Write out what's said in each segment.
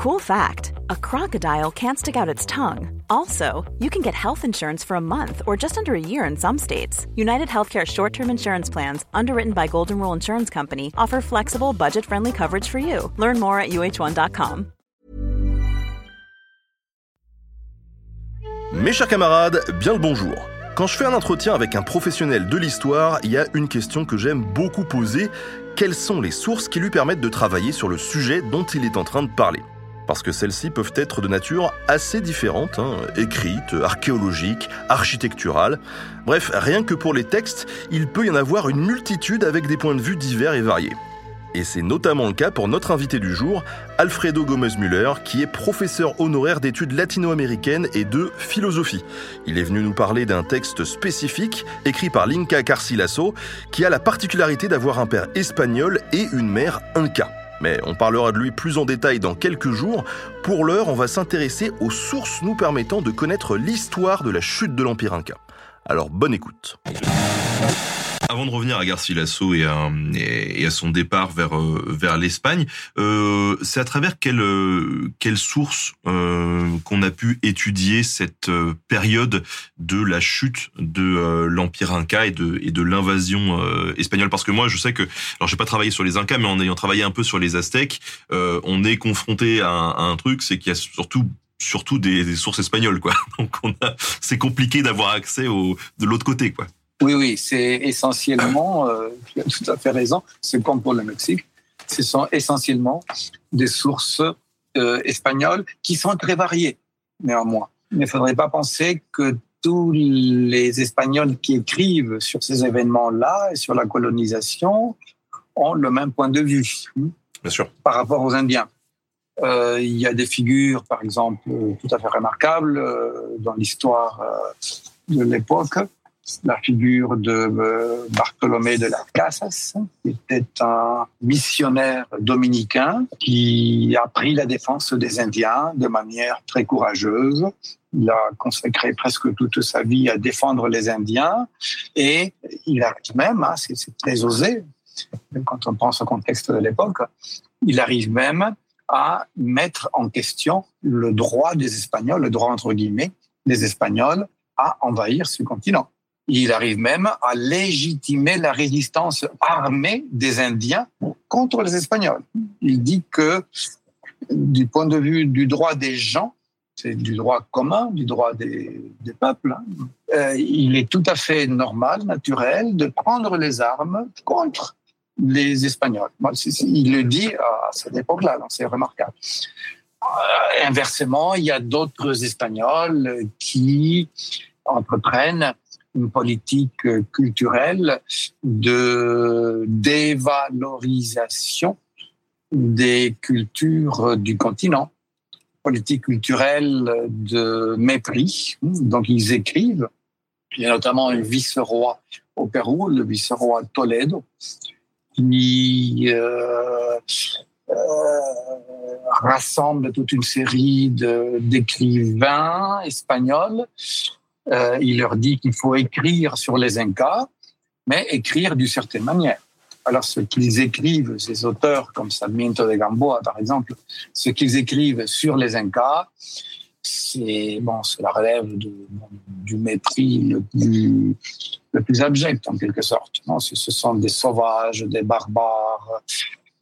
Cool fact a crocodile can't stick out its tongue. Also, you can get health insurance for a month or just under a year in some states. United Healthcare short term insurance plans, underwritten by Golden Rule Insurance Company, offer flexible, budget friendly coverage for you. Learn more at uh1.com. Mes chers camarades, bien le bonjour. Quand je fais un entretien avec un professionnel de l'histoire, il y a une question que j'aime beaucoup poser. Quelles sont les sources qui lui permettent de travailler sur le sujet dont il est en train de parler? Parce que celles-ci peuvent être de nature assez différente, hein, écrites, archéologiques, architecturales. Bref, rien que pour les textes, il peut y en avoir une multitude avec des points de vue divers et variés. Et c'est notamment le cas pour notre invité du jour, Alfredo Gomez-Müller, qui est professeur honoraire d'études latino-américaines et de philosophie. Il est venu nous parler d'un texte spécifique, écrit par Linka Carcilasso, qui a la particularité d'avoir un père espagnol et une mère inca mais on parlera de lui plus en détail dans quelques jours. Pour l'heure, on va s'intéresser aux sources nous permettant de connaître l'histoire de la chute de l'Empire Inca. Alors bonne écoute. Avant de revenir à Garcilaso et à, et à son départ vers euh, vers l'Espagne, euh, c'est à travers quelle euh, quelle source euh, qu'on a pu étudier cette euh, période de la chute de l'empire Inca et de et de l'invasion espagnole? Parce que moi, je sais que alors j'ai pas travaillé sur les Incas, mais en ayant travaillé un peu sur les Aztèques, on est confronté à un truc, c'est qu'il y a surtout surtout des, des, sources espagnoles, quoi. Donc on a, c'est compliqué d'avoir accès au de l'autre côté, quoi. Oui, oui, c'est essentiellement, euh, tu as tout à fait raison, c'est comme pour le Mexique, ce sont essentiellement des sources euh, espagnoles qui sont très variées, néanmoins. Il ne faudrait pas penser que tous les Espagnols qui écrivent sur ces événements-là et sur la colonisation ont le même point de vue hein, Bien sûr. par rapport aux Indiens. Euh, il y a des figures, par exemple, tout à fait remarquables euh, dans l'histoire euh, de l'époque, la figure de euh, Bartholomé de las Casas, qui était un missionnaire dominicain qui a pris la défense des Indiens de manière très courageuse. Il a consacré presque toute sa vie à défendre les Indiens et il arrive même, hein, c'est très osé quand on pense au contexte de l'époque, il arrive même à mettre en question le droit des Espagnols, le droit entre guillemets des Espagnols à envahir ce continent. Il arrive même à légitimer la résistance armée des Indiens contre les Espagnols. Il dit que du point de vue du droit des gens, c'est du droit commun, du droit des, peuples, hein, euh, il est tout à fait normal, naturel de prendre les armes contre les Espagnols. Il le dit à cette époque-là, c'est remarquable. Euh, inversement, il y a d'autres Espagnols qui entreprennent une politique culturelle de dévalorisation des cultures du continent, politique culturelle de mépris. Donc ils écrivent, il y a notamment un vice-roi au Pérou, le vice-roi Toledo, qui euh, euh, rassemble toute une série d'écrivains espagnols euh, il leur dit qu'il faut écrire sur les Incas, mais écrire d'une certaine manière. Alors, ce qu'ils écrivent, ces auteurs comme Sarmiento de Gamboa, par exemple, ce qu'ils écrivent sur les Incas, c'est bon, la relève du mépris le plus, le plus abject en quelque sorte. Non? Ce sont des sauvages, des barbares,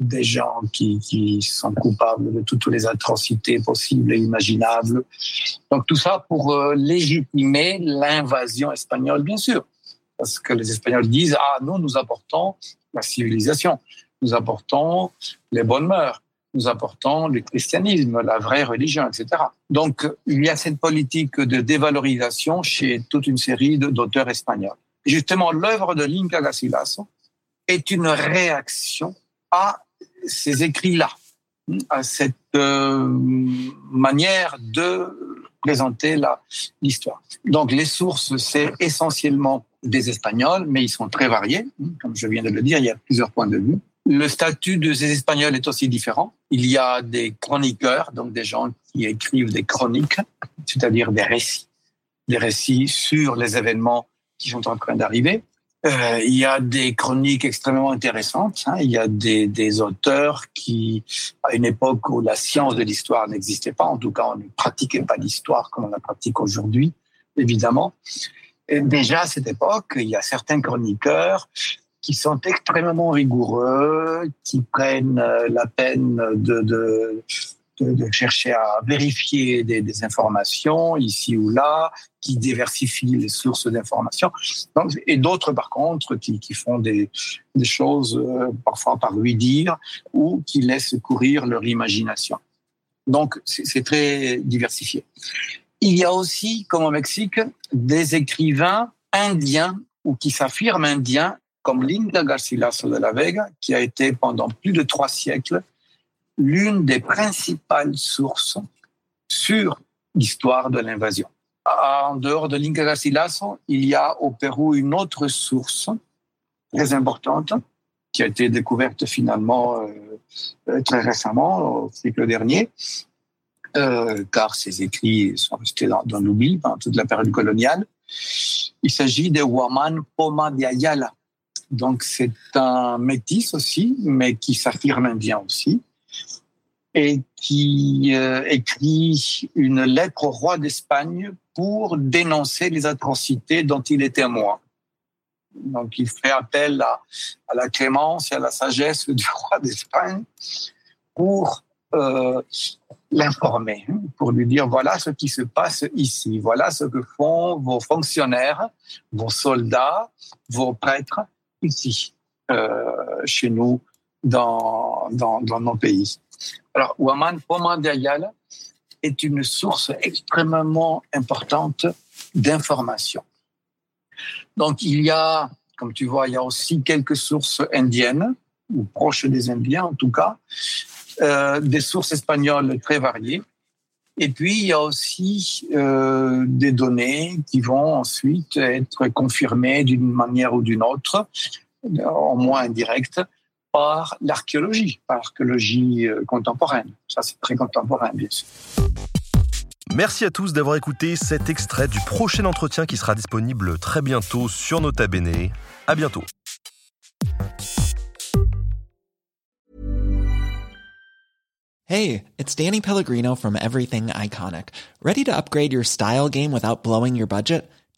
des gens qui, sont coupables de toutes les atrocités possibles et imaginables. Donc tout ça pour euh, légitimer l'invasion espagnole, bien sûr. Parce que les Espagnols disent, ah, nous, nous apportons la civilisation, nous apportons les bonnes mœurs, nous apportons le christianisme, la vraie religion, etc. Donc il y a cette politique de dévalorisation chez toute une série d'auteurs espagnols. Justement, l'œuvre de Linca Garcilaso est une réaction à ces écrits-là, à cette euh, manière de présenter l'histoire. Donc les sources, c'est essentiellement des Espagnols, mais ils sont très variés. Comme je viens de le dire, il y a plusieurs points de vue. Le statut de ces Espagnols est aussi différent. Il y a des chroniqueurs, donc des gens qui écrivent des chroniques, c'est-à-dire des récits, des récits sur les événements qui sont en train d'arriver. Euh, il y a des chroniques extrêmement intéressantes. Hein. Il y a des, des, auteurs qui, à une époque où la science de l'histoire n'existait pas, en tout cas, on ne pratiquait pas l'histoire comme on la pratique aujourd'hui, évidemment. Et déjà à cette époque, il y a certains chroniqueurs qui sont extrêmement rigoureux, qui prennent euh, la peine de, de de, chercher à vérifier des, informations ici ou là, qui diversifient les sources d'informations. Et d'autres, par contre, qui, font des, des choses euh, parfois par lui dire ou qui laissent courir leur imagination. Donc, c'est très diversifié. Il y a aussi, comme au Mexique, des écrivains indiens ou qui s'affirment indiens, comme Linda Garcilaso de la Vega, qui a été pendant plus de trois siècles l'une des principales sources sur l'histoire de l'invasion. En dehors de l'Inca Garcilaso, il y a au Pérou une autre source très importante qui a été découverte finalement euh, euh, très récemment, au siècle dernier, euh, car ses écrits sont restés dans, l'oubli pendant toute la période coloniale. Il s'agit de Huaman Poma de Ayala. Donc c'est un métis aussi, mais qui s'affirme indien aussi et qui euh, écrit une lettre au roi d'Espagne pour dénoncer les atrocités dont il est témoin. Donc il fait appel à, la clémence et à la sagesse du roi d'Espagne pour euh, l'informer, pour lui dire voilà ce qui se passe ici, voilà ce que font vos fonctionnaires, vos soldats, vos prêtres ici, euh, chez nous, dans, dans, dans nos pays. Alors, Waman Pomandayal est une source extrêmement importante d'informations. Donc, il y a, comme tu vois, il y a aussi quelques sources indiennes, ou proches des Indiens en tout cas, euh, des sources espagnoles très variées. Et puis, il y a aussi euh, des données qui vont ensuite être confirmées d'une manière ou d'une autre, au moins indirecte, par l'archéologie, par l'archéologie euh, contemporaine. Ça, c'est très contemporain, bien sûr. Merci à tous d'avoir écouté cet extrait du prochain entretien qui sera disponible très bientôt sur Nota Bene. À bientôt. Hey, it's Danny Pellegrino from Everything Iconic. Ready to upgrade your style game without blowing your budget?